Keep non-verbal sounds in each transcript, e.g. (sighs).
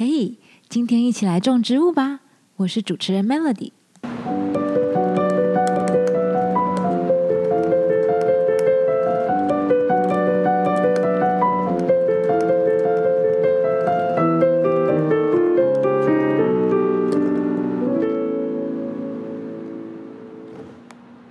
嘿，今天一起来种植物吧！我是主持人 Melody。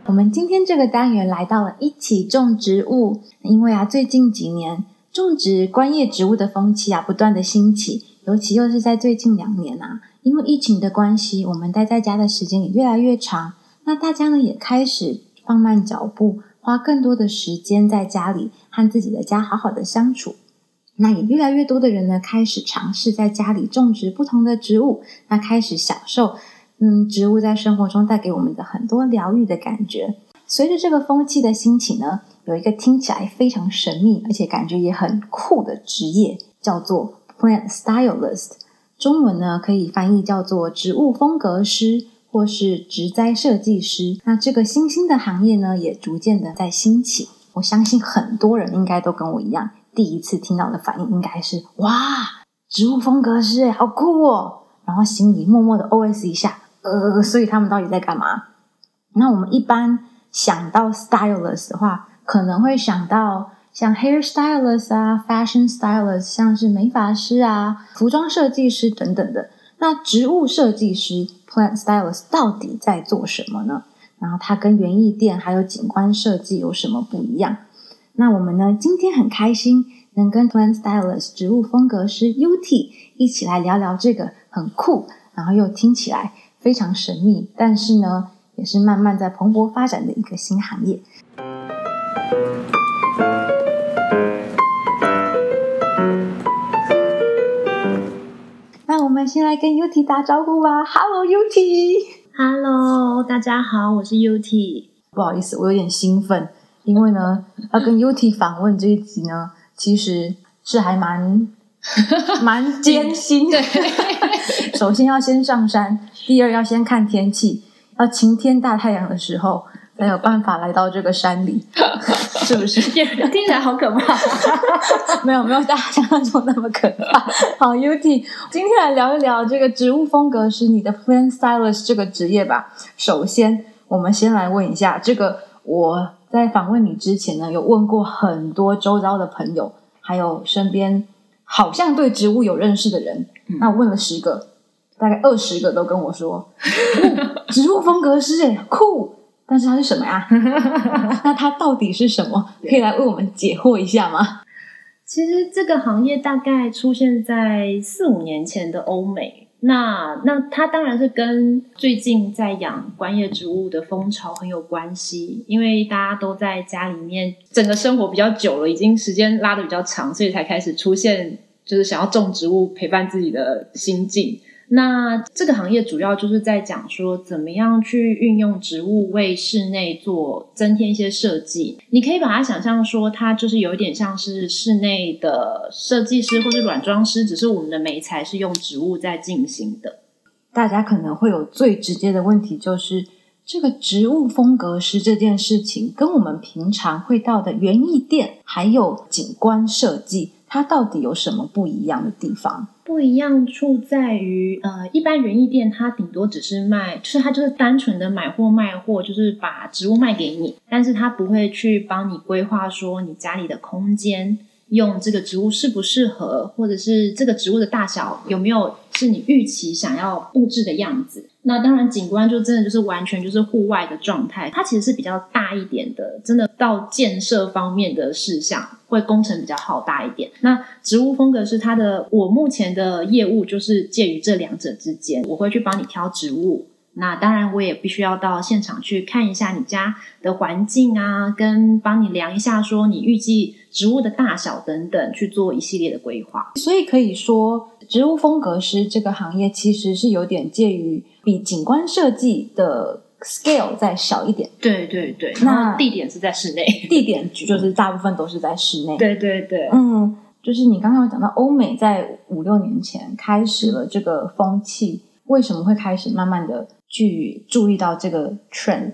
我们今天这个单元来到了一起种植物，因为啊，最近几年种植观叶植物的风气啊，不断的兴起，尤其又是在最近两年啊，因为疫情的关系，我们待在家的时间也越来越长，那大家呢也开始放慢脚步，花更多的时间在家里和自己的家好好的相处。那也越来越多的人呢，开始尝试在家里种植不同的植物，那开始享受。嗯，植物在生活中带给我们的很多疗愈的感觉。随着这个风气的兴起呢，有一个听起来非常神秘，而且感觉也很酷的职业，叫做 plant stylist。中文呢可以翻译叫做植物风格师或是植栽设计师。那这个新兴的行业呢，也逐渐的在兴起。我相信很多人应该都跟我一样，第一次听到的反应应该是哇，植物风格师，好酷哦！然后心里默默的 OS 一下。呃，所以他们到底在干嘛？那我们一般想到 stylist 的话，可能会想到像 hair stylist 啊、fashion stylist，像是美发师啊、服装设计师等等的。那植物设计师 plant stylist 到底在做什么呢？然后它跟园艺店还有景观设计有什么不一样？那我们呢，今天很开心能跟 plant stylist 植物风格师 UT 一起来聊聊这个很酷，然后又听起来。非常神秘，但是呢，也是慢慢在蓬勃发展的一个新行业。们先来跟 UT 打招呼吧。Hello，UT，Hello，大家好，我是 UT。不好意思，我有点兴奋，因为呢，要跟 UT 访问这一集呢，其实是还蛮 (laughs) 蛮艰辛的。(laughs) 首先要先上山，第二要先看天气，要晴天大太阳的时候才有办法来到这个山里，(laughs) 是不是？听起来好可怕。(laughs) 没有没有大家想象中那么可怕。好，UT，今天来聊一聊这个植物风格是你的 plant stylist 这个职业吧。首先，我们先来问一下，这个我在访问你之前呢，有问过很多周遭的朋友，还有身边好像对植物有认识的人，那我问了十个。大概二十个都跟我说，(laughs) 植物风格师哎酷，但是它是什么呀？(laughs) 那它到底是什么？可以来为我们解惑一下吗？其实这个行业大概出现在四五年前的欧美，那那它当然是跟最近在养观叶植物的风潮很有关系，因为大家都在家里面，整个生活比较久了，已经时间拉的比较长，所以才开始出现就是想要种植物陪伴自己的心境。那这个行业主要就是在讲说，怎么样去运用植物为室内做增添一些设计。你可以把它想象说，它就是有一点像是室内的设计师或是软装师，只是我们的媒材是用植物在进行的。大家可能会有最直接的问题，就是这个植物风格师这件事情，跟我们平常会到的园艺店还有景观设计。它到底有什么不一样的地方？不一样处在于，呃，一般园艺店它顶多只是卖，就是它就是单纯的买货卖货，就是把植物卖给你，但是它不会去帮你规划说你家里的空间用这个植物适不适合，或者是这个植物的大小有没有是你预期想要布置的样子。那当然，景观就真的就是完全就是户外的状态，它其实是比较大一点的，真的到建设方面的事项会工程比较浩大一点。那植物风格是它的，我目前的业务就是介于这两者之间，我会去帮你挑植物。那当然，我也必须要到现场去看一下你家的环境啊，跟帮你量一下，说你预计植物的大小等等，去做一系列的规划。所以可以说，植物风格师这个行业其实是有点介于比景观设计的 scale 再小一点。对对对，那地点是在室内，地点就 (laughs) 是大部分都是在室内。对对对，嗯，就是你刚刚讲到欧美在五六年前开始了这个风气，为什么会开始慢慢的？去注意到这个 trend，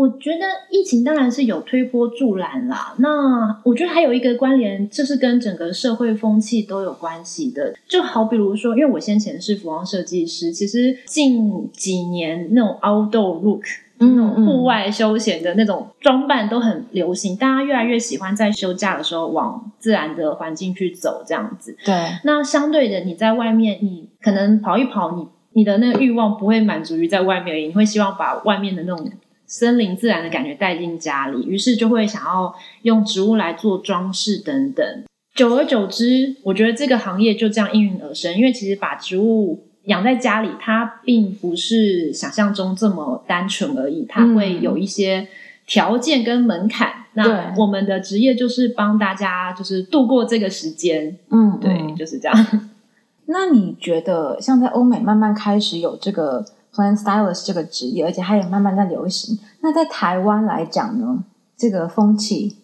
我觉得疫情当然是有推波助澜啦。那我觉得还有一个关联，这是跟整个社会风气都有关系的。就好比如说，因为我先前是服装设计师，其实近几年那种 outdoor look。那种户外休闲的那种装扮都很流行，大家越来越喜欢在休假的时候往自然的环境去走，这样子。对。那相对的，你在外面，你可能跑一跑，你你的那个欲望不会满足于在外面而已，你会希望把外面的那种森林自然的感觉带进家里，于是就会想要用植物来做装饰等等。久而久之，我觉得这个行业就这样应运而生，因为其实把植物。养在家里，它并不是想象中这么单纯而已，它会有一些条件跟门槛。那我们的职业就是帮大家，就是度过这个时间。嗯，对，就是这样。(laughs) 那你觉得，像在欧美慢慢开始有这个 stylist 这个职业，而且它也慢慢在流行，那在台湾来讲呢，这个风气？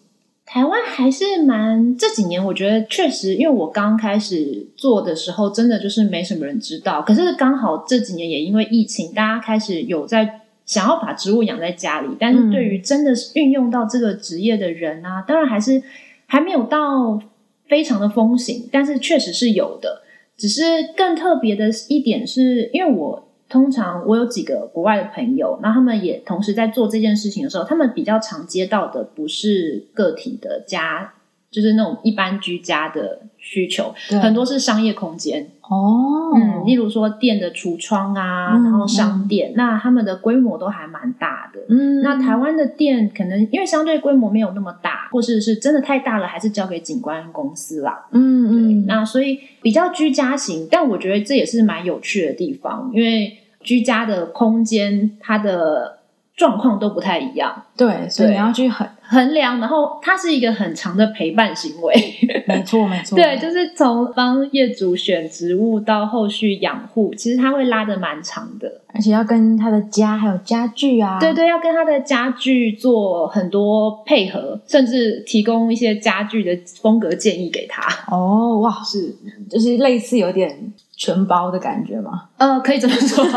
台湾还是蛮这几年，我觉得确实，因为我刚开始做的时候，真的就是没什么人知道。可是刚好这几年也因为疫情，大家开始有在想要把植物养在家里，但是对于真的是运用到这个职业的人啊，当然还是还没有到非常的风行，但是确实是有的。只是更特别的一点是，因为我。通常我有几个国外的朋友，那他们也同时在做这件事情的时候，他们比较常接到的不是个体的家，就是那种一般居家的需求，很多是商业空间哦，嗯，例如说店的橱窗啊，然后商店，那他们的规模都还蛮大的。嗯，那台湾的店可能因为相对规模没有那么大，或是是真的太大了，还是交给景观公司啦。嗯嗯，那所以比较居家型，但我觉得这也是蛮有趣的地方，因为。居家的空间，它的状况都不太一样，对，所以你要去衡衡量，然后它是一个很长的陪伴行为，(laughs) 没错没错，对，就是从帮业主选植物到后续养护，其实它会拉的蛮长的，而且要跟他的家还有家具啊，对对，要跟他的家具做很多配合，甚至提供一些家具的风格建议给他。哦，哇，是就是类似有点。全包的感觉吗？呃，可以这么说。(laughs)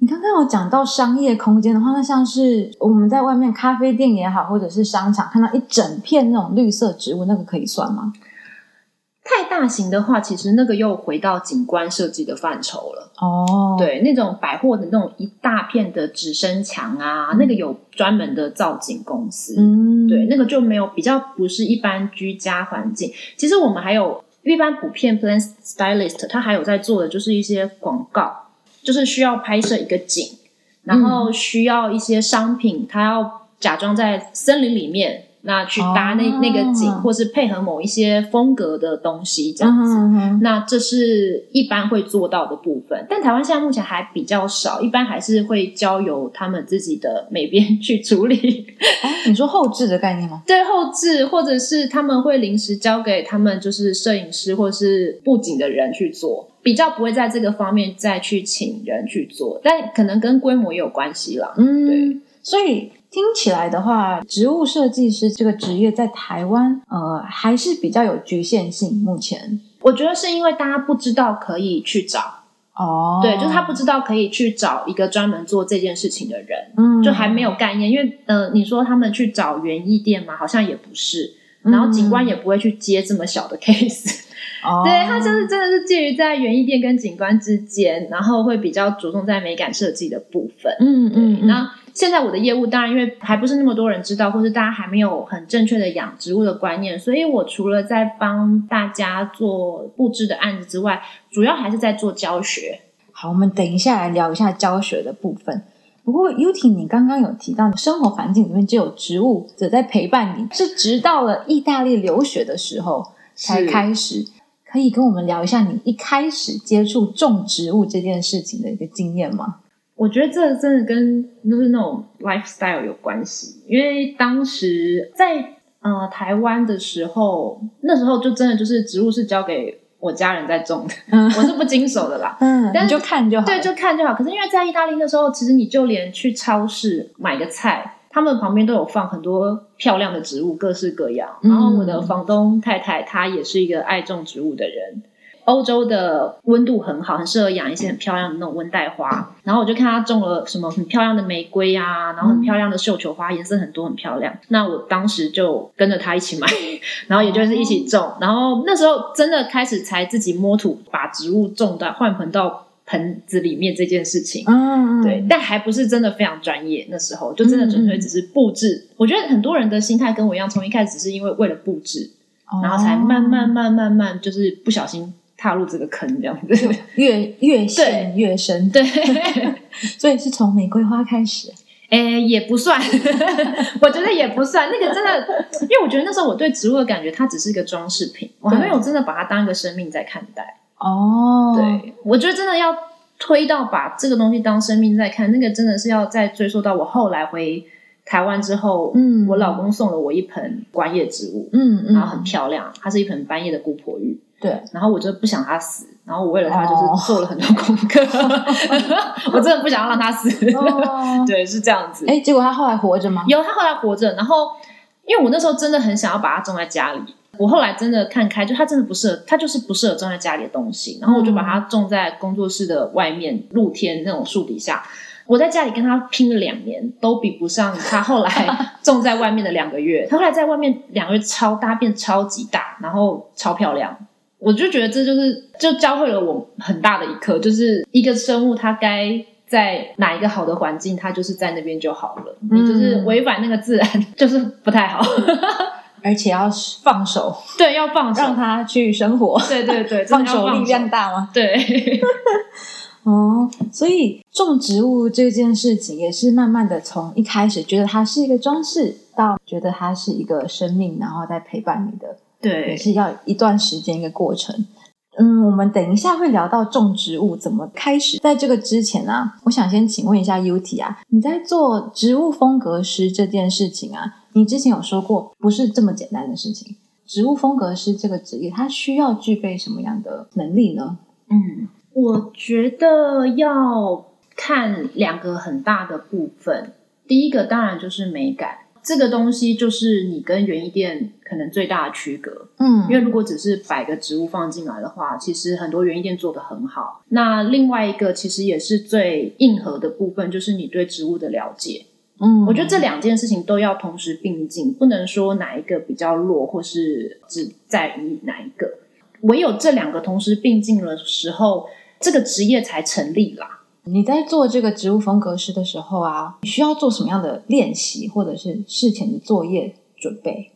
你刚刚有讲到商业空间的话，那像是我们在外面咖啡店也好，或者是商场看到一整片那种绿色植物，那个可以算吗？太大型的话，其实那个又回到景观设计的范畴了。哦，对，那种百货的那种一大片的直身墙啊，那个有专门的造景公司。嗯，对，那个就没有比较不是一般居家环境。其实我们还有。一般普遍 plant stylist 他还有在做的就是一些广告，就是需要拍摄一个景，然后需要一些商品，他要假装在森林里面。那去搭那那个景，或是配合某一些风格的东西这样子，那这是一般会做到的部分。但台湾现在目前还比较少，一般还是会交由他们自己的美编去处理。你说后置的概念吗？(laughs) 对，后置，或者是他们会临时交给他们，就是摄影师或是布景的人去做，比较不会在这个方面再去请人去做。但可能跟规模也有关系了。嗯，对，所以。听起来的话，植物设计师这个职业在台湾，呃，还是比较有局限性。目前，我觉得是因为大家不知道可以去找哦，对，就是他不知道可以去找一个专门做这件事情的人，嗯，就还没有概念。因为，呃，你说他们去找园艺店嘛，好像也不是，然后景观也不会去接这么小的 (laughs) case，哦，对它就是真的是介于在园艺店跟景观之间，然后会比较着重在美感设计的部分，嗯嗯，那。现在我的业务当然因为还不是那么多人知道，或是大家还没有很正确的养植物的观念，所以我除了在帮大家做布置的案子之外，主要还是在做教学。好，我们等一下来聊一下教学的部分。不过 Uti，你刚刚有提到生活环境里面就有植物者在陪伴你，是直到了意大利留学的时候才开始。可以跟我们聊一下你一开始接触种植物这件事情的一个经验吗？我觉得这真的跟就是那种 lifestyle 有关系，因为当时在呃台湾的时候，那时候就真的就是植物是交给我家人在种的，(laughs) 我是不经手的啦。嗯，你就看就好，对，就看就好。可是因为在意大利的时候，其实你就连去超市买个菜，他们旁边都有放很多漂亮的植物，各式各样。然后我的房东太太她也是一个爱种植物的人。欧洲的温度很好，很适合养一些很漂亮的那种温带花。然后我就看她种了什么很漂亮的玫瑰啊，然后很漂亮的绣球花，颜色很多，很漂亮。那我当时就跟着她一起买，(laughs) 然后也就是一起种。然后那时候真的开始才自己摸土，把植物种到换盆到盆子里面这件事情。嗯，对，但还不是真的非常专业。那时候就真的纯粹只是布置。我觉得很多人的心态跟我一样，从一开始是因为为了布置，然后才慢慢、慢、慢慢，就是不小心踏入这个坑这样子。越越陷越深，对，所以是从玫瑰花开始。诶，也不算，我觉得也不算。那个真的，因为我觉得那时候我对植物的感觉，它只是一个装饰品，我还没有真的把它当一个生命在看待。哦，对，我觉得真的要推到把这个东西当生命在看，那个真的是要再追溯到我后来回台湾之后，嗯。我老公送了我一盆观叶植物，嗯嗯，然后很漂亮，它是一盆斑叶的姑婆芋，对，然后我就不想它死，然后我为了它就是哦。做了很多功课，(laughs) 我真的不想要让它死，哦，(laughs) 对，是这样子。哎，结果他后来活着吗？有他后来活着，然后因为我那时候真的很想要把它种在家里，我后来真的看开，就它真的不适合，它就是不适合种在家里的东西，然后我就把它种在工作室的外面露天那种树底下。我在家里跟他拼了两年，都比不上他后来 (laughs) 种在外面的两个月。他后来在外面两个月超大，变超级大，然后超漂亮。我就觉得这就是就教会了我很大的一课，就是一个生物它该在哪一个好的环境，它就是在那边就好了。你就是违反那个自然，(laughs) 就是不太好。而且要放手，对，要放手让，他去生活。对对对，真放手力量大吗？对，(laughs) 哦，所以种植物这件事情也是慢慢的从一开始觉得它是一个装饰，到觉得它是一个生命，然后再陪伴你的，对也，是要一段时间一个过程。嗯，我们等一下会聊到种植物怎么开始。在这个之前啊，我想先请问一下 Uti 啊，你在做植物风格师这件事情啊，你之前有说过不是这么简单的事情。植物风格师这个职业，它需要具备什么样的能力呢？嗯，我觉得要看两个很大的部分。第一个当然就是美感，这个东西就是你跟园艺店可能最大的区隔。嗯因为如果只是摆个植物放进来的话，其实很多园艺店做的很好。那另外一个其实也是最硬核的部分，就是你对植物的了解。嗯我觉得这两件事情都要同时并进，不能说哪一个比较弱，或是只在于哪一个。唯有这两个同时并进的时候，这个职业才成立啦。你在做这个植物风格师的时候啊，你需要做什么样的练习，或者是事前的作业准备？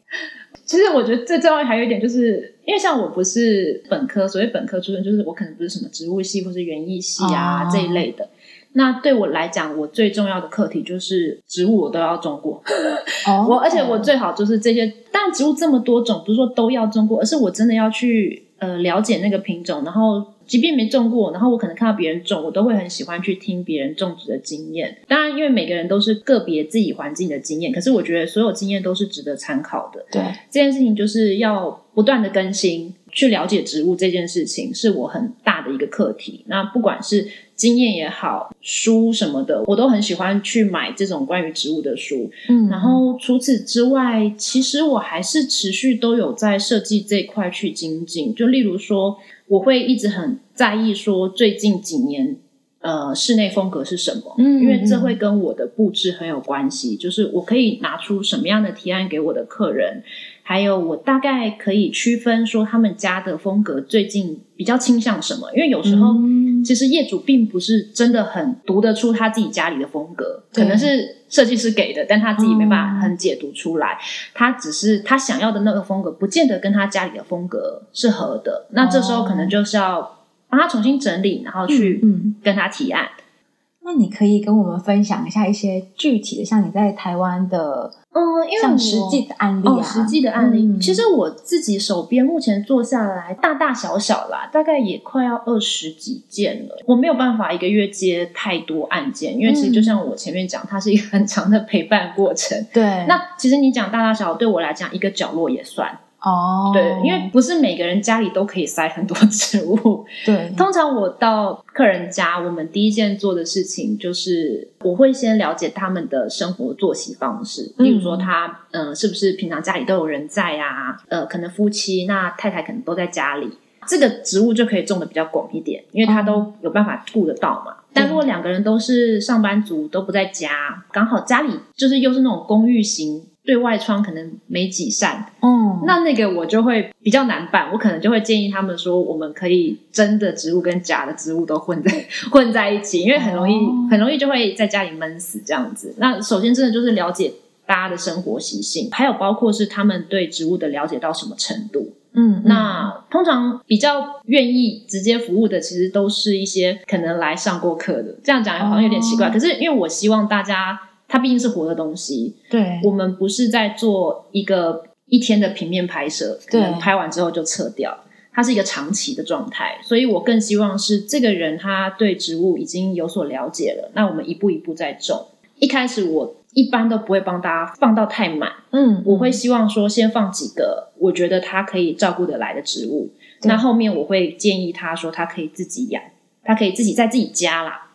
其实我觉得最重要还有一点，就是因为像我不是本科，所谓本科出身，就是我可能不是什么植物系或是园艺系啊、哦这一类的。那对我来讲，我最重要的课题就是植物我都要种过。(laughs) 哦我而且我最好就是这些，当然植物这么多种，不是说都要种过，而是我真的要去呃了解那个品种，然后即便没种过，然后我可能看到别人种，我都会很喜欢去听别人种植的经验。当然，因为每个人都是个别自己环境的经验，可是我觉得所有经验都是值得参考的。对，这件事情就是要不断的更新，去了解植物这件事情是我很大的一个课题。那不管是经验也好，书什么的，我都很喜欢去买这种关于植物的书。嗯然后除此之外，其实我还是持续都有在设计这一块去精进。就例如说，我会一直很在意说最近几年。呃，室内风格是什么？嗯因为这会跟我的布置很有关系。就是我可以拿出什么样的提案给我的客人，还有我大概可以区分说他们家的风格最近比较倾向什么。因为有时候、嗯其实业主并不是真的很读得出他自己家里的风格，可能是设计师给的，但他自己没办法嗯很解读出来。他只是他想要的那个风格，不见得跟他家里的风格是合的。那这时候可能就是要帮他重新整理，然后去嗯，跟他提案。那你可以跟我们分享一下一些具体的，像你在台湾的，嗯，因为像实际的案例啊，哦，实际的案例，嗯其实我自己手边目前做下来，大大小小啦，大概也快要二十几件了。我没有办法一个月接太多案件，因为其实就像我前面讲，它是一个很长的陪伴过程。对，那其实你讲大大小小，对我来讲，一个角落也算。哦，对，因为不是每个人家里都可以塞很多植物。(laughs) 对，通常我到客人家，我们第一件做的事情就是，我会先了解他们的生活作息方式，嗯。例如说他，呃，是不是平常家里都有人在呀、呃，可能夫妻，那太太可能都在家里，这个植物就可以种的比较广一点，因为他都有办法顾得到嘛。但如果两个人都是上班族，都不在家，刚好家里就是又是那种公寓型，对外窗可能没几扇，哦，那那个我就会比较难办，我可能就会建议他们说，我们可以真的植物跟假的植物都混在混在一起，因为很容易、哦很容易就会在家里闷死这样子。那首先真的就是了解大家的生活习性，还有包括是他们对植物的了解到什么程度。嗯，那通常比较愿意直接服务的，其实都是一些可能来上过课的。这样讲好像有点奇怪，哦可是因为我希望大家，它毕竟是活的东西，对，我们不是在做一个一天的平面拍摄，可对。能拍完之后就撤掉，它是一个长期的状态，所以我更希望是这个人他对植物已经有所了解了，那我们一步一步在种。一开始我一般都不会帮大家放到太满，嗯，我会希望说先放几个我觉得他可以照顾得来的植物，那后面我会建议他说他可以自己养，他可以自己在自己家啦，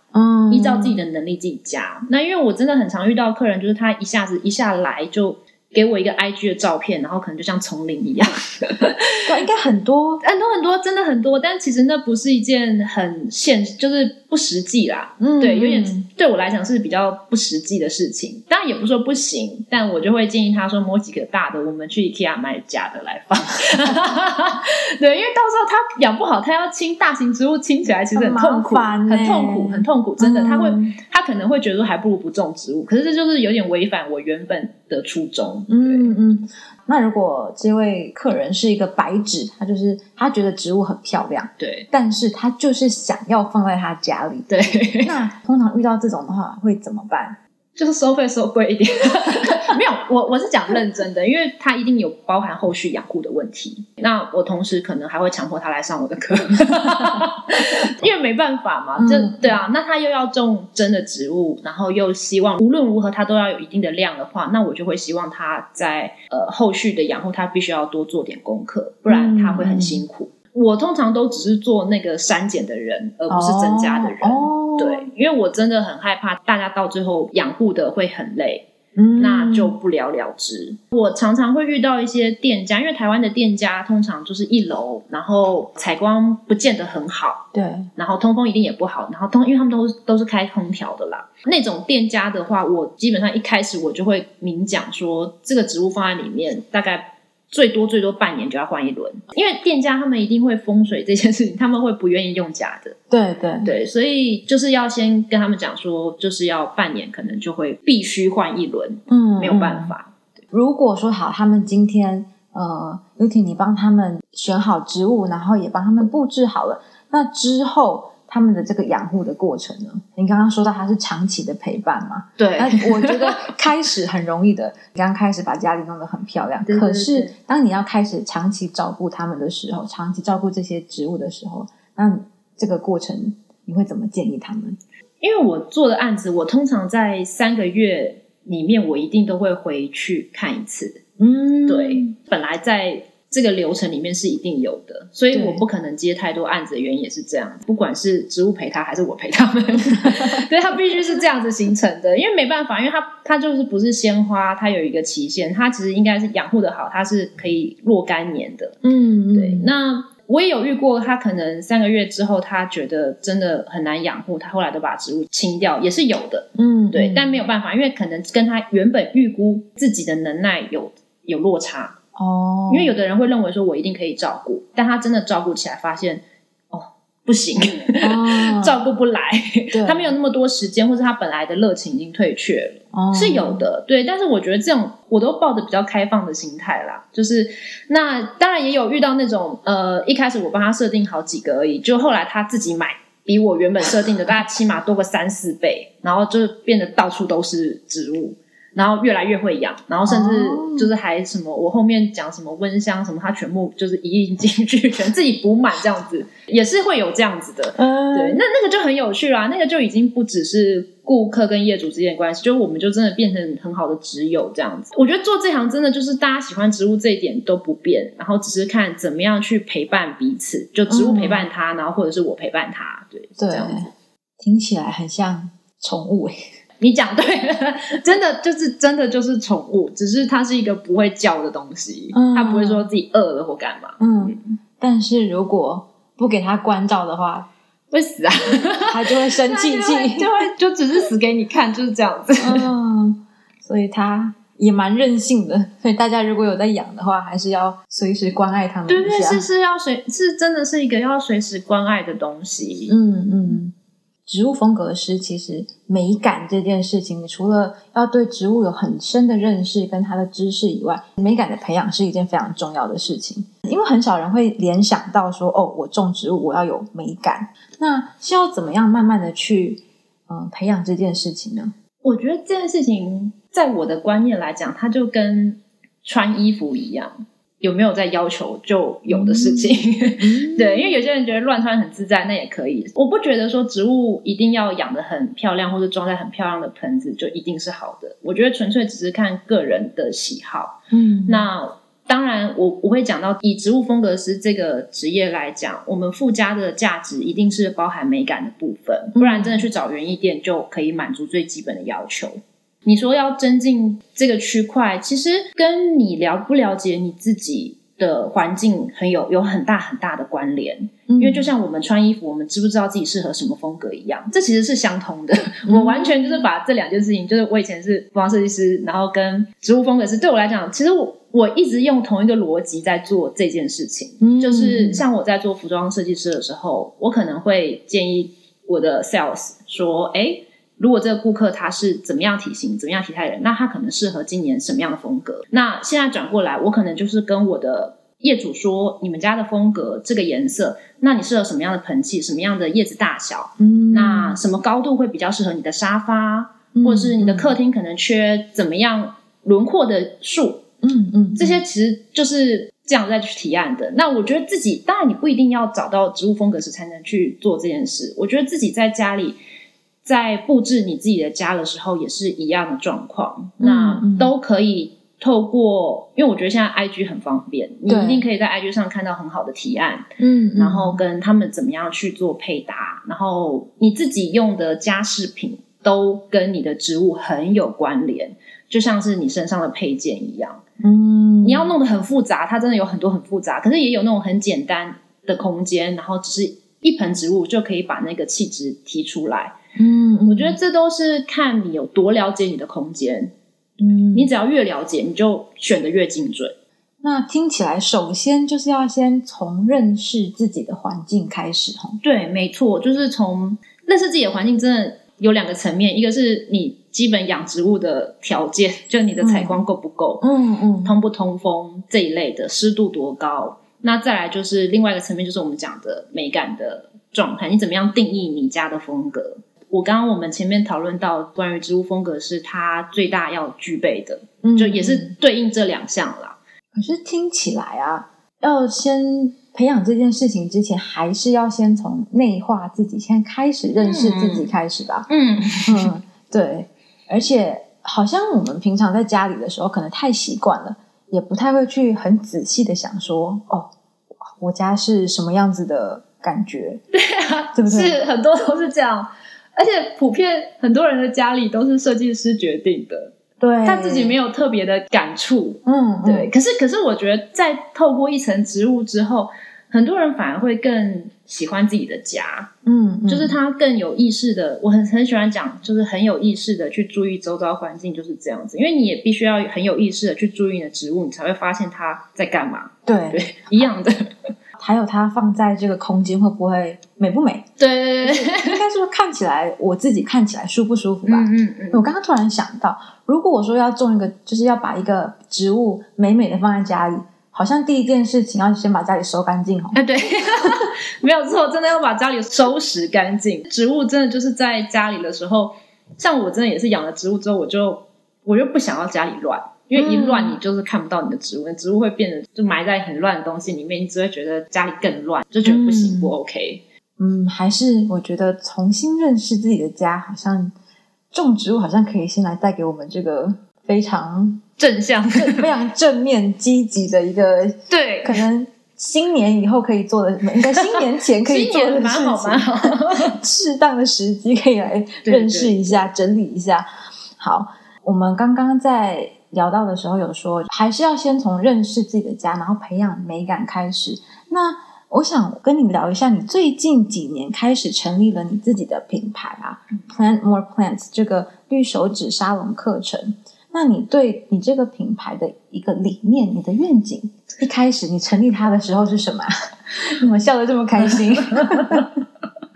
依照自己的能力自己加。那因为我真的很常遇到客人，就是他一下子一下来就给我一个 IG 的照片，然后可能就像丛林一样，对，应该很多，(laughs) 很多很多，真的很多。但其实那不是一件很现，就是不实际啦。嗯，对，有点嗯对我来讲是比较不实际的事情。当然也不是说不行，但我就会建议他说，摸几个大的，我们去 IKEA 买假的来放。(laughs) 对，因为到时候他养不好，他要清大型植物，清起来其实很痛苦，很痛苦，很痛苦。真的，他会嗯他可能会觉得说还不如不种植物，可是这就是有点违反我原本的初衷。嗯嗯。那如果这位客人是一个白纸，他就是他觉得植物很漂亮，对但是他就是想要放在他家里。对，那通常遇到这种的话会怎么办？就是收费收贵一点。(laughs) 没有，我我是讲认真的，因为他一定有包含后续养护的问题。那我同时可能还会强迫他来上我的课，(laughs) 因为没办法嘛，这、嗯对啊。那他又要种真的植物，然后又希望无论如何他都要有一定的量的话，那我就会希望他在呃后续的养护，他必须要多做点功课，不然他会很辛苦。我通常都只是做那个删减的人，而不是增加的人。哦，对，因为我真的很害怕大家到最后养护的会很累，嗯，那就不了了之。我常常会遇到一些店家，因为台湾的店家通常就是一楼，然后采光不见得很好，对，然后通风一定也不好，然后通因为他们都都是开空调的啦。那种店家的话，我基本上一开始我就会明讲说，这个植物放在里面大概。最多最多半年就要换一轮，因为店家他们一定会风水这件事情，他们会不愿意用假的，对对。对，所以就是要先跟他们讲说，就是要半年可能就会必须换一轮，嗯，没有办法。如果说好，他们今天呃，尤婷你帮他们选好植物，然后也帮他们布置好了，那之后他们的这个养护的过程呢？你刚刚说到它是长期的陪伴嘛？对那我觉得开始很容易的，你刚开始把家里弄得很漂亮，(laughs) 对对可是当你要开始长期照顾他们的时候，长期照顾这些植物的时候，那这个过程你会怎么建议他们？因为我做的案子，我通常在三个月里面，我一定都会回去看一次。嗯，对，本来在这个流程里面是一定有的，所以我不可能接太多案子的原因也是这样。不管是植物陪他，还是我陪他们，(laughs) 对他必须是这样子形成的，因为没办法，因为它它就是不是鲜花，它有一个期限，它其实应该是养护的好，它是可以若干年的。嗯，嗯，对，那我也有遇过，他可能三个月之后，他觉得真的很难养护，他后来都把植物清掉，也是有的。嗯，对，嗯但没有办法，因为可能跟他原本预估自己的能耐有有落差。哦，因为有的人会认为说我一定可以照顾，但他真的照顾起来发现，哦，不行，哦 (laughs) 照顾不来，他没有那么多时间，或是他本来的热情已经退却了。哦是有的，对，但是我觉得这种我都抱着比较开放的心态啦，就是那当然也有遇到那种呃，一开始我帮他设定好几个而已，就后来他自己买，比我原本设定的大概起码多个三四倍，然后就变得到处都是植物。然后越来越会养，然后甚至哦就是还什么，我后面讲什么温香什么，他全部就是一应尽俱全，自己补满这样子，也是会有这样子的。嗯，对，那那个就很有趣啦，那个就已经不只是顾客跟业主之间的关系，就是我们就真的变成很好的挚友这样子。我觉得做这行真的就是大家喜欢植物这一点都不变，然后只是看怎么样去陪伴彼此，就植物陪伴他，然后或者是我陪伴他，对，是对这样子。听起来很像宠物诶。你讲对了，真的就是真的就是宠物，只是它是一个不会叫的东西，嗯它不会说自己饿了或干嘛。嗯，但是如果不给它关照的话，(laughs) 会死啊！它就会生气 (laughs) 气，就会就只是死给你看，就是这样子。嗯，所以它也蛮任性的。所以大家如果有在养的话，还是要随时关爱它们对对，是是要随是真的是一个要随时关爱的东西。嗯嗯，植物风格师其实美感这件事情，除了要对植物有很深的认识跟它的知识以外，美感的培养是一件非常重要的事情。因为很少人会联想到说，哦，我种植物我要有美感，那需要怎么样慢慢的去嗯培养这件事情呢？我觉得这件事情，在我的观念来讲，它就跟穿衣服一样，有没有在要求就有的事情。(laughs) 对，因为有些人觉得乱穿很自在，那也可以。我不觉得说植物一定要养的很漂亮，或者装在很漂亮的盆子就一定是好的。我觉得纯粹只是看个人的喜好。嗯那当然我，我会讲到以植物风格师这个职业来讲，我们附加的价值一定是包含美感的部分，不然真的去找园艺店就可以满足最基本的要求。你说要增进这个区块，其实跟你了不了解你自己的环境很有有很大很大的关联。因因为就像我们穿衣服，我们知不知道自己适合什么风格一样，这其实是相通的。(laughs) 我完全就是把这两件事情，就是我以前是服装设计师，然后跟植物风格师，对我来讲，其实我我一直用同一个逻辑在做这件事情。嗯就是像我在做服装设计师的时候，我可能会建议我的 sales 说，哎。如果这个顾客他是怎么样体型、怎么样体态的人，那他可能适合今年什么样的风格？那现在转过来，我可能就是跟我的业主说，你们家的风格这个颜色，那你适合什么样的盆器、什么样的叶子大小？嗯那什么高度会比较适合你的沙发，或者是你的客厅可能缺怎么样轮廓的树？嗯嗯这些其实就是这样再去提案的。那我觉得自己，当然你不一定要找到植物风格师才能去做这件事。我觉得自己在家里在布置你自己的家的时候，也是一样的状况。那嗯都可以透过，因为我觉得现在 IG 很方便，你一定可以在 IG 上看到很好的提案。嗯然后跟他们怎么样去做配搭，然后你自己用的家饰品都跟你的植物很有关联，就像是你身上的配件一样。嗯你要弄得很复杂，它真的有很多很复杂，可是也有那种很简单的空间，然后只是一盆植物就可以把那个气质提出来。嗯，我觉得这都是看你有多了解你的空间，嗯你只要越了解，你就选的越精准。那听起来，首先就是要先从认识自己的环境开始，哈。对，没错，就是从认识自己的环境，真的有两个层面，一个是你基本养植物的条件，就你的采光够不够，嗯嗯通不通风这一类的，湿度多高。那再来就是另外一个层面，就是我们讲的美感的状态，你怎么样定义你家的风格？我刚刚我们前面讨论到关于植物风格是它最大要具备的，嗯，就也是对应这两项啦。可是听起来啊，要先培养这件事情之前，还是要先从内化自己，先开始认识自己开始吧。嗯，嗯，对。而且好像我们平常在家里的时候，可能太习惯了，也不太会去很仔细的想说，哦，我家是什么样子的感觉，对不对？是很多都是这样，而且普遍很多人的家里都是设计师决定的，对，他自己没有特别的感触。嗯，嗯对，，可是可是我觉得在透过一层植物之后，很多人反而会更喜欢自己的家，嗯，嗯就是他更有意识的。我很很喜欢讲，就是很有意识的去注意周遭环境，就是这样子。因为你也必须要很有意识的去注意你的植物，你才会发现它在干嘛。对，对，一样的。还有它放在这个空间会不会美不美？对对对对，应该说看起来我自己看起来舒不舒服吧？嗯嗯嗯，我刚刚突然想到，如果我说要种一个，就是要把一个植物美美的放在家里，好像第一件事情要先把家里收干净哦。哎，对，(laughs) 没有错，真的要把家里收拾干净。植物真的就是在家里的时候，像我真的也是养了植物之后，我就我就不想要家里乱，因为一乱你就是看不到你的植物，植物会变得就埋在很乱的东西里面，你只会觉得家里更乱，就觉得不行、嗯不 OK。嗯，还是我觉得重新认识自己的家，好像种植物好像可以先来带给我们这个非常正向，非常正面积极的一个，(laughs) 对，可能新年以后可以做的，应该新年前可以今 (laughs) 做的事年蛮好蛮情。好。(laughs) 适当的时机可以来认识一下、整理一下。好，我们刚刚在聊到的时候有说，还是要先从认识自己的家，然后培养美感开始。那我想跟你聊一下，你最近几年开始成立了你自己的品牌啊，Plant More Plants 这个绿手指沙龙课程。那你对你这个品牌的一个理念、你的愿景，一开始你成立它的时候是什么？(laughs) 怎么笑得这么开心？(laughs)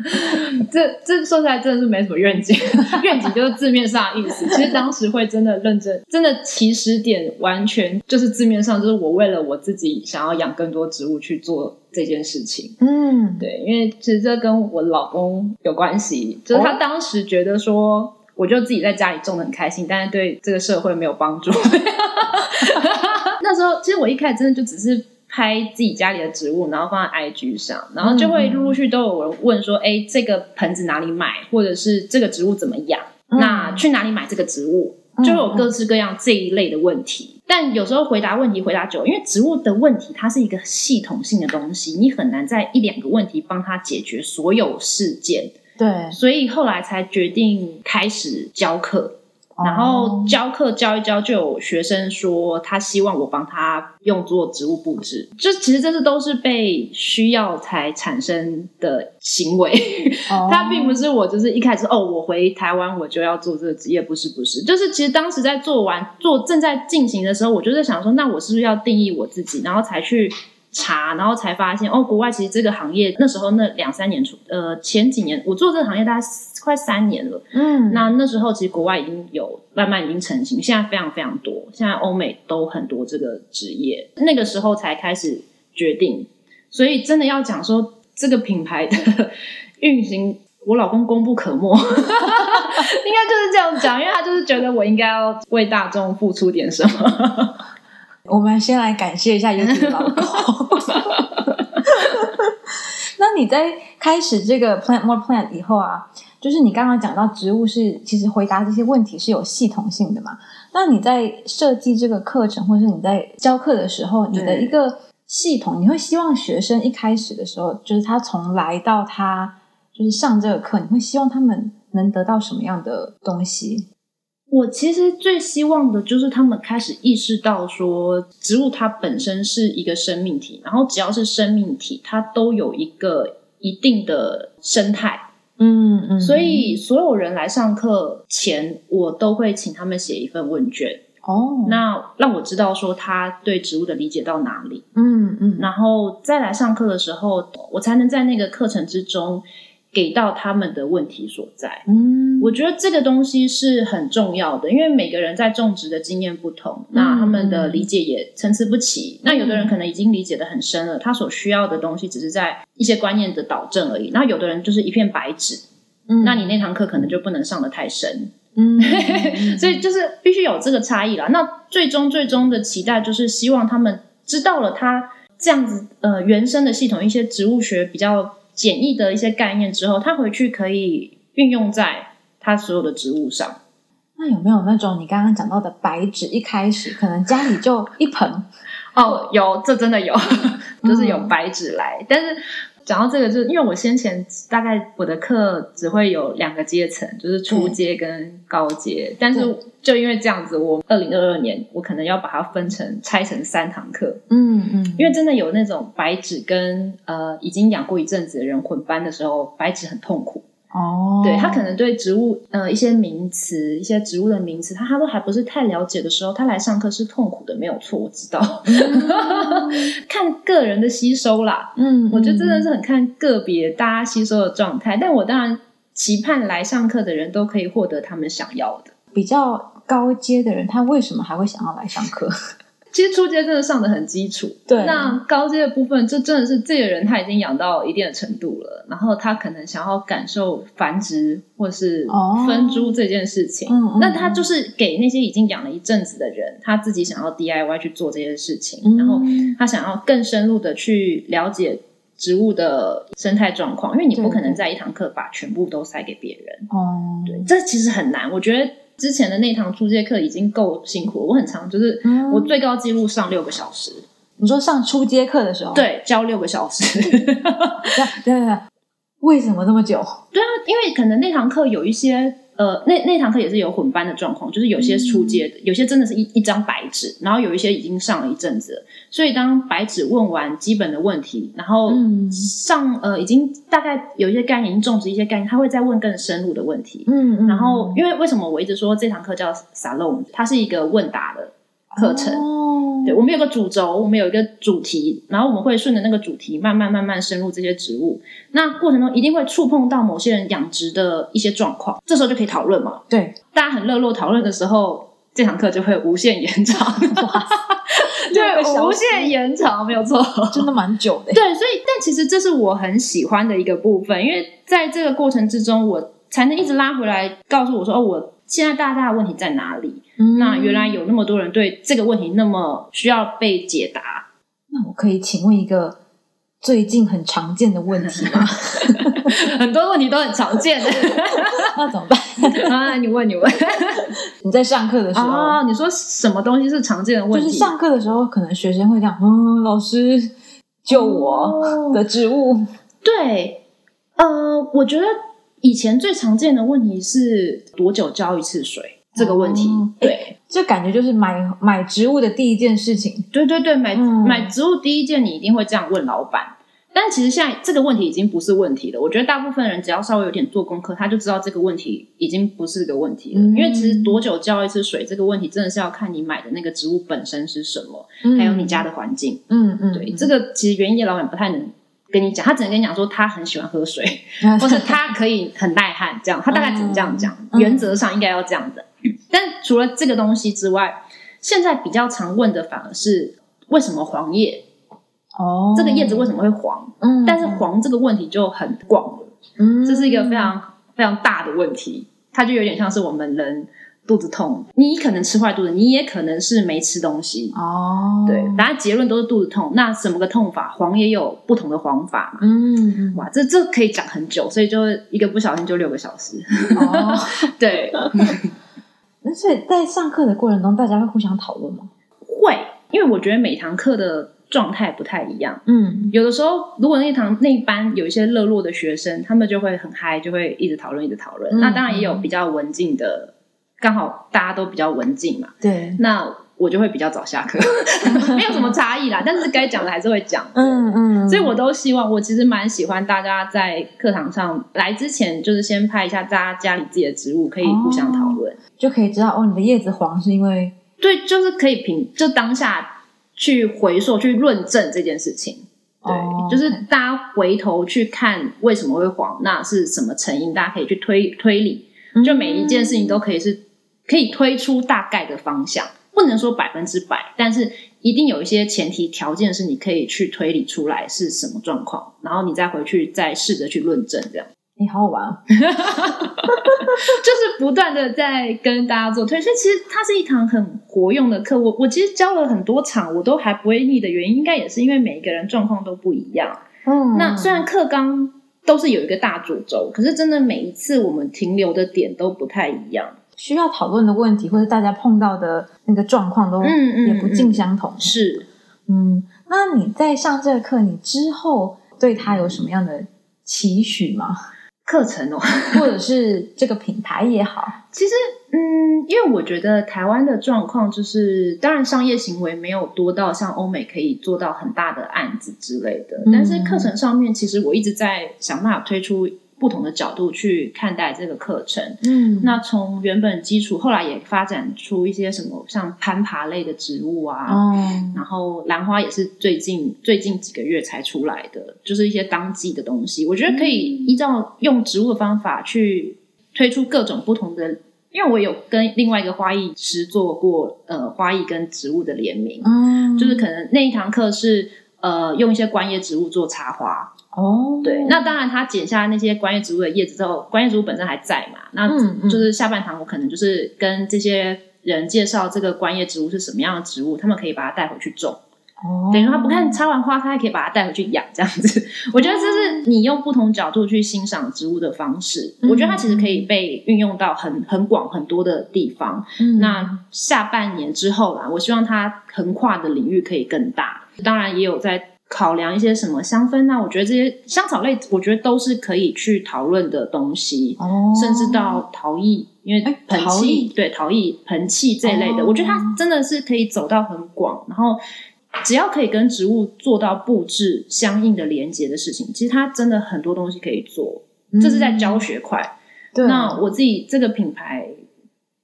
(laughs) 这这说起来真的是没什么愿景，愿景就是字面上的意思。其实当时会真的认真，真的起始点完全就是字面上，就是我为了我自己想要养更多植物去做这件事情。嗯，对，因为其实这跟我老公有关系，就是他当时觉得说，我就自己在家里种的很开心，但是对这个社会没有帮助。(laughs) 那时候其实我一开始真的就只是。拍自己家里的植物，然后放在 IG 上，然后就会陆陆续都有人问说：“哎，这个盆子哪里买？或者是这个植物怎么养？那去哪里买这个植物？”就有各式各样这一类的问题。但有时候回答问题回答久，因为植物的问题它是一个系统性的东西，你很难在一两个问题帮它解决所有事件。对，所以后来才决定开始教课。然后教课教一教，就有学生说他希望我帮他用做植物布置，就其实这是都是被需要才产生的行为，(laughs) 他并不是我就是一开始哦，我回台湾我就要做这个职业，不是不是，就是其实当时在做完做正在进行的时候，我就在想说，那我是不是要定义我自己，然后才去。查，然后才发现哦，国外其实这个行业那时候那两三年出，呃，前几年我做这个行业大概快三年了，嗯，那那时候其实国外已经有慢慢已经成型，现在非常非常多，现在欧美都很多这个职业，那个时候才开始决定，所以真的要讲说这个品牌的运行，我老公功不可没，(laughs) 应该就是这样讲，因为他就是觉得我应该要为大众付出点什么。我们先来感谢一下优的老公。(laughs) 那你在开始这个 plant more plant 以后啊，就是你刚刚讲到植物是其实回答这些问题是有系统性的嘛？那你在设计这个课程，或者是你在教课的时候，你的一个系统，你会希望学生一开始的时候，就是他从来到他就是上这个课，你会希望他们能得到什么样的东西？我其实最希望的就是他们开始意识到，说植物它本身是一个生命体，然后只要是生命体，它都有一个一定的生态。嗯嗯，所以所有人来上课前，我都会请他们写一份问卷。哦，那让我知道说他对植物的理解到哪里。嗯嗯，然后再来上课的时候，我才能在那个课程之中。给到他们的问题所在，嗯，我觉得这个东西是很重要的，因为每个人在种植的经验不同，那他们的理解也参差不齐。那有的人可能已经理解的很深了，他所需要的东西只是在一些观念的导正而已。那有的人就是一片白纸，嗯，那你那堂课可能就不能上的太深，嗯，(laughs) 所以就是必须有这个差异啦。那最终最终的期待就是希望他们知道了他这样子呃原生的系统，一些植物学比较。简易的一些概念之后，他回去可以运用在他所有的植物上。那有没有那种你刚刚讲到的白纸？一开始可能家里就一盆哦，有，这真的有，(laughs) 就是有白纸来，但是。讲到这个，就是因为我先前大概我的课只会有两个阶层，就是初阶跟高阶，但是就因为这样子，我二零二二年我可能要把它分成拆成三堂课，嗯嗯，因为真的有那种白纸跟呃已经养过一阵子的人混班的时候，白纸很痛苦。哦，对他可能对植物呃一些名词，一些植物的名词，他他都还不是太了解的时候，他来上课是痛苦的，没有错，我知道。(laughs) 看个人的吸收啦，嗯，我觉得真的是很看个别大家吸收的状态。但我当然期盼来上课的人都可以获得他们想要的。比较高阶的人，他为什么还会想要来上课？其实初阶真的上的很基础，对。那高阶的部分，就真的是这个人他已经养到一定的程度了，然后他可能想要感受繁殖或是分株这件事情。嗯那他就是给那些已经养了一阵子的人，他自己想要 DIY 去做这件事情，然后他想要更深入的去了解植物的生态状况，因为你不可能在一堂课把全部都塞给别人。哦，对，这其实很难，我觉得。之前的那堂初阶课已经够辛苦了，我很长，就是我最高纪录上六个小时。你说上初阶课的时候，对，教六个小时。对 (laughs) 对对，为什么这么久？对啊，因为可能那堂课有一些呃，那那堂课也是有混班的状况，就是有些出街的，有些真的是一一张白纸，然后有一些已经上了一阵子了，所以当白纸问完基本的问题，然后嗯。上呃已经大概有一些概念，已经种植一些概念，他会再问更深入的问题。嗯嗯，然后，因为为什么我一直说这堂课叫 Salon，它是一个问答的课程。哦，对，我们有个主轴，我们有一个主题，然后我们会顺着那个主题慢慢慢慢深入这些植物。那过程中一定会触碰到某些人养殖的一些状况，这时候就可以讨论嘛。对，大家很热络讨论的时候，这堂课就会无限延长，(laughs) 对，无限延长，没有错。真的蛮久的。对，所以但其实这是我很喜欢的一个部分，因为在这个过程之中，我才能一直拉回来，告诉我说，哦，我现在大大的问题在哪里？嗯那原来有那么多人对这个问题那么需要被解答。那我可以请问一个最近很常见的问题吗？(laughs) 很多问题都很常见的 (laughs) 那怎么办？(laughs) 啊，你问你问你在上课的时候，哦，你说什么东西是常见的问题？就是上课的时候，可能学生会这样，嗯，老师救我哦的植物。对，呃，我觉得以前最常见的问题是多久浇一次水这个问题。哦对，这感觉就是买买植物的第一件事情。对对对，买、嗯买植物第一件你一定会这样问老板。但其实现在这个问题已经不是问题了。我觉得大部分人只要稍微有点做功课，他就知道这个问题已经不是个问题了。嗯因为其实多久浇一次水这个问题，真的是要看你买的那个植物本身是什么，嗯还有你家的环境。嗯嗯，对，这个其实园艺老板不太能跟你讲，他只能跟你讲说他很喜欢喝水，(laughs) 或是他可以很耐旱，这样他大概只能这样讲。嗯原则上应该要这样的。但除了这个东西之外，现在比较常问的反而是为什么黄叶？哦，这个叶子为什么会黄？嗯，但是黄这个问题就很广了，嗯，这是一个非常非常大的问题，它就有点像是我们人肚子痛，你可能吃坏肚子，你也可能是没吃东西。哦，对，大家结论都是肚子痛。那什么个痛法？黄也有不同的黄法嘛？嗯嗯哇，这这可以讲很久，所以就一个不小心就六个小时。哦，(laughs) 对，(laughs) 那所以在上课的过程中，大家会互相讨论吗？会，因为我觉得每堂课的状态不太一样。嗯有的时候，如果那一堂那一班有一些热络的学生，他们就会很嗨，就会一直讨论，一直讨论。嗯那当然也有比较文静的，刚好大家都比较文静嘛。对，那我就会比较早下课，(laughs) 没有什么差异啦。但是该讲的还是会讲。嗯嗯，所以我都希望，我其实蛮喜欢大家在课堂上来之前，就是先拍一下大家家里自己的植物，可以互相讨论。就可以知道哦，你的叶子黄是因为对，就是可以凭就当下去回溯、去论证这件事情。对，哦就是大家回头去看为什么会黄，那是什么成因，大家可以去推推理。就每一件事情都可以是可以推出大概的方向，不能说百分之百，但是一定有一些前提条件是你可以去推理出来是什么状况，然后你再回去再试着去论证，这样你好好玩哦。(laughs) 就是不断的在跟大家做推。所以其实它是一堂很活用的课。我我其实教了很多场，我都还不会腻的原因，应该也是因为每一个人状况都不一样。嗯那虽然课纲都是有一个大主轴，可是真的每一次我们停留的点都不太一样。需要讨论的问题，或者大家碰到的那个状况，都也不尽相同。是，嗯，那你在上这个课，你之后对它有什么样的期许吗？课程哦，或者是这个品牌也好，(laughs) 其实，嗯，因为我觉得台湾的状况就是，当然商业行为没有多到像欧美可以做到很大的案子之类的，嗯但是课程上面，其实我一直在想办法推出不同的角度去看待这个课程。嗯。那从原本基础，后来也发展出一些什么像攀爬类的植物啊，哦，然后兰花也是最近最近几个月才出来的，就是一些当季的东西。我觉得可以依照用植物的方法去推出各种不同的，因为我有跟另外一个花艺师做过呃花艺跟植物的联名，嗯，就是可能那一堂课是呃用一些观叶植物做插花，哦，对，那当然他剪下那些观叶植物的叶子之后，观叶植物本身还在嘛，那就是下半堂我可能就是跟这些人介绍这个观叶植物是什么样的植物，他们可以把它带回去种。哦，等于他不看插完花，他还可以把它带回去养，这样子。我觉得这是你用不同角度去欣赏植物的方式。嗯我觉得它其实可以被运用到很很广很多的地方。嗯那下半年之后啦，我希望它横跨的领域可以更大。当然，也有在考量一些什么香氛啊，我觉得这些香草类，我觉得都是可以去讨论的东西，哦。甚至到陶艺，因为陶艺。器对陶艺盆器这一类的，哦。我觉得它真的是可以走到很广，然后只要可以跟植物做到布置相应的连接的事情，其实它真的很多东西可以做，这是在教学块。嗯对。那我自己这个品牌，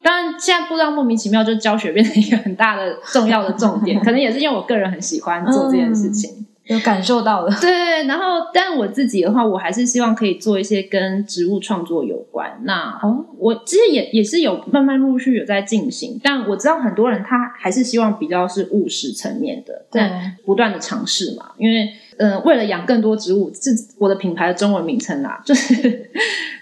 当然现在不知道莫名其妙就教学变成一个很大的重要的重点，(laughs) 可能也是因为我个人很喜欢做这件事情。有感受到了，对，然后但我自己的话，我还是希望可以做一些跟植物创作有关。那哦我其实也也是有慢慢陆续有在进行，但我知道很多人他还是希望比较是务实层面的，但不断的尝试嘛，因为呃，为了养更多植物，是我的品牌的中文名称啦，(laughs) 就是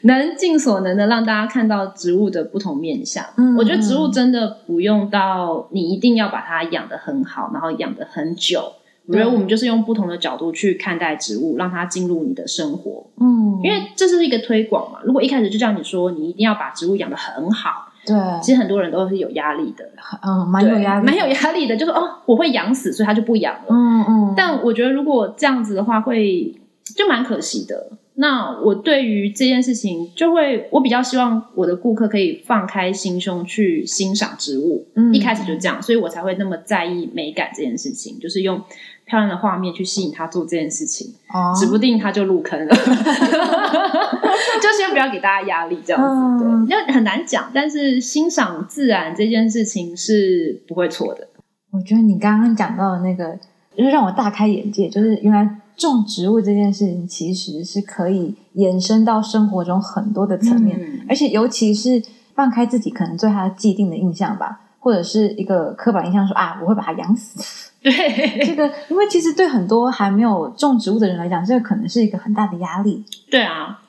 能尽所能的让大家看到植物的不同面相。嗯我觉得植物真的不用到你一定要把它养得很好，然后养得很久。我觉得我们就是用不同的角度去看待植物，让它进入你的生活，嗯，因为这是一个推广嘛。如果一开始就叫你说你一定要把植物养得很好，对，其实很多人都是有压力的，嗯，蛮有对压力，蛮有压力的，就是哦，我会养死，所以他就不养了。嗯嗯，但我觉得如果这样子的话，会就蛮可惜的。那我对于这件事情，就会我比较希望我的顾客可以放开心胸去欣赏植物。嗯一开始就这样，所以我才会那么在意美感这件事情，就是用漂亮的画面去吸引他做这件事情，哦指不定他就入坑了。(laughs) 就先不要给大家压力，这样子、嗯对，就很难讲。但是欣赏自然这件事情是不会错的。我觉得你刚刚讲到的那个，就是让我大开眼界，就是原来种植物这件事情其实是可以延伸到生活中很多的层面，嗯而且尤其是放开自己可能对它既定的印象吧，或者是一个刻板印象说啊，我会把它养死。(laughs) 对，这个，因为其实对很多还没有种植物的人来讲，这个可能是一个很大的压力。对啊，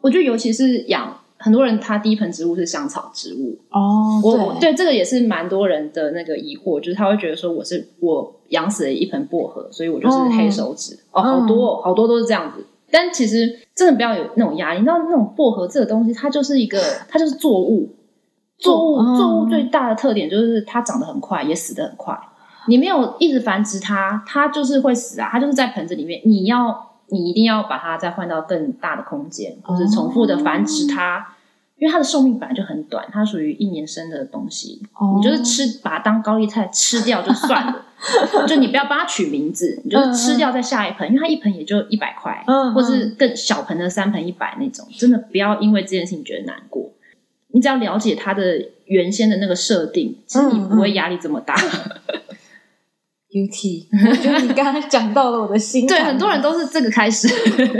我觉得尤其是养很多人，他第一盆植物是香草植物。哦我我对这个也是蛮多人的那个疑惑，就是他会觉得说我是我养死了一盆薄荷，所以我就是黑手指。哦，好多、哦、好多都是这样子。但其实真的不要有那种压力，你知道那种薄荷这个东西，它就是一个 (sighs) 它就是作物，作物嗯作物最大的特点就是它长得很快，也死得很快。你没有一直繁殖它，它就是会死啊！它就是在盆子里面，你要你一定要把它再换到更大的空间，或是重复的繁殖它，因为它的寿命本来就很短，它属于一年生的东西，哦。你就是吃把它当高丽菜吃掉就算了，(laughs) 就你不要帮它取名字，你就是吃掉再下一盆，因为它一盆也就一百块，嗯或是更小盆的三盆一百那种，真的不要因为这件事情觉得难过。你只要了解它的原先的那个设定，其实你不会压力这么大。觉得你刚刚讲到了我的心对，很多人都是这个开始。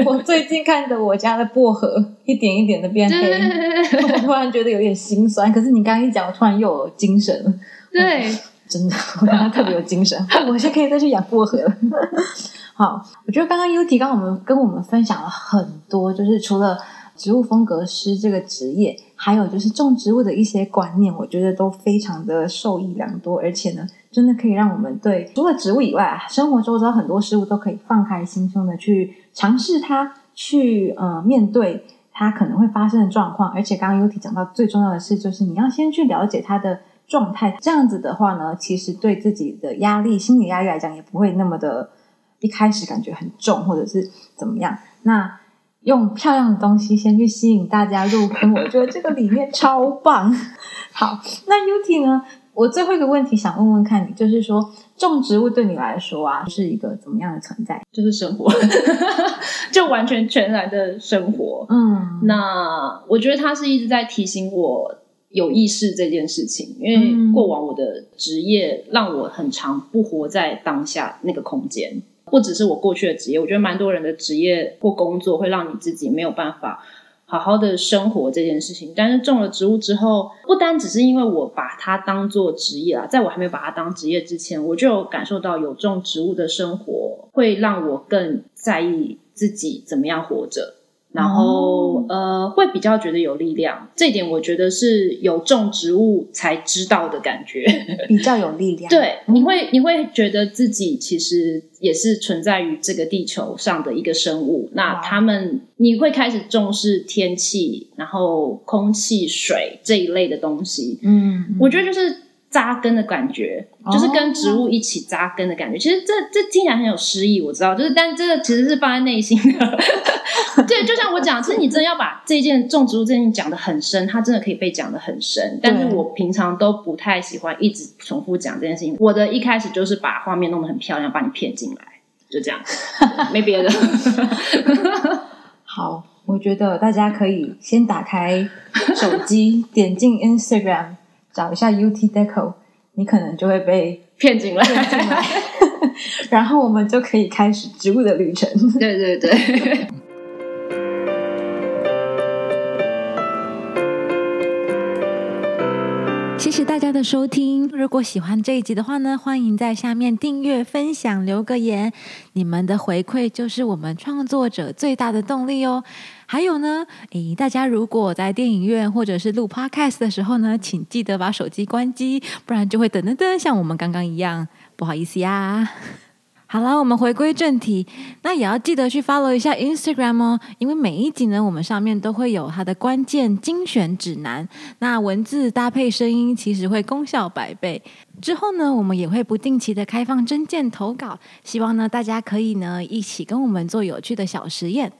我最近看着我家的薄荷一点一点的变黑，(laughs) 我突然觉得有点心酸。可是你刚刚一讲，我突然又有精神了。对，真的，我刚刚特别有精神，我现在可以再去养薄荷了。好，我觉得刚刚 U 提刚我们跟我们分享了很多，就是除了植物风格师这个职业，还有就是种植物的一些观念，我觉得都非常的受益良多，而且呢，真的可以让我们对除了植物以外，生活周遭很多事物都可以放开心胸的去尝试它，去呃面对它可能会发生的状况。而且刚刚 U 提讲到最重要的是，就是你要先去了解它的。状态这样子的话呢，其实对自己的压力、心理压力来讲，也不会那么的一开始感觉很重，或者是怎么样。那用漂亮的东西先去吸引大家入坑，我觉得这个理念超棒。(laughs) 好，那 U T 呢？我最后一个问题想问问看你，就是说种植物对你来说啊，是一个怎么样的存在？就是生活，(laughs) 就完全全然的生活。嗯，那我觉得它是一直在提醒我有意识这件事情，因为过往我的职业让我很长不活在当下那个空间。不只是我过去的职业，我觉得蛮多人的职业或工作会让你自己没有办法好好的生活这件事情。但是种了植物之后，不单只是因为我把它当做职业啊，在我还没有把它当职业之前，我就有感受到有种植物的生活会让我更在意自己怎么样活着。然后、呃，会比较觉得有力量，这一点我觉得是有种植物才知道的感觉。(laughs) 比较有力量。对，你会你会觉得自己其实也是存在于这个地球上的一个生物。那他们你会开始重视天气，然后空气、水这一类的东西。嗯，嗯，我觉得就是扎根的感觉，就是跟植物一起扎根的感觉。其实这这听起来很有诗意，我知道，就是但这个其实是放在内心的。讲，其实你真的要把这件种植物这件讲的很深，它真的可以被讲的很深。但是我平常都不太喜欢一直重复讲这件事情。我的一开始就是把画面弄得很漂亮，把你骗进来，就这样，(laughs) 没别的。(laughs) 好，我觉得大家可以先打开手机，点进 Instagram，找一下 UT Deco，你可能就会被 (laughs) 骗进来，然后我们就可以开始植物的旅程。对对对。谢谢大家的收听。如果喜欢这一集的话呢，欢迎在下面订阅、分享、留个言。你们的回馈就是我们创作者最大的动力哦。还有呢，诶，大家如果在电影院或者是录 podcast 的时候呢，请记得把手机关机，不然就会噔噔噔，像我们刚刚一样，不好意思呀。好了，我们回归正题，那也要记得去 follow 一下 Instagram 哦，因为每一集呢，我们上面都会有它的关键精选指南，那文字搭配声音，其实会功效百倍。之后呢，我们也会不定期的开放真件投稿，希望呢大家可以呢一起跟我们做有趣的小实验。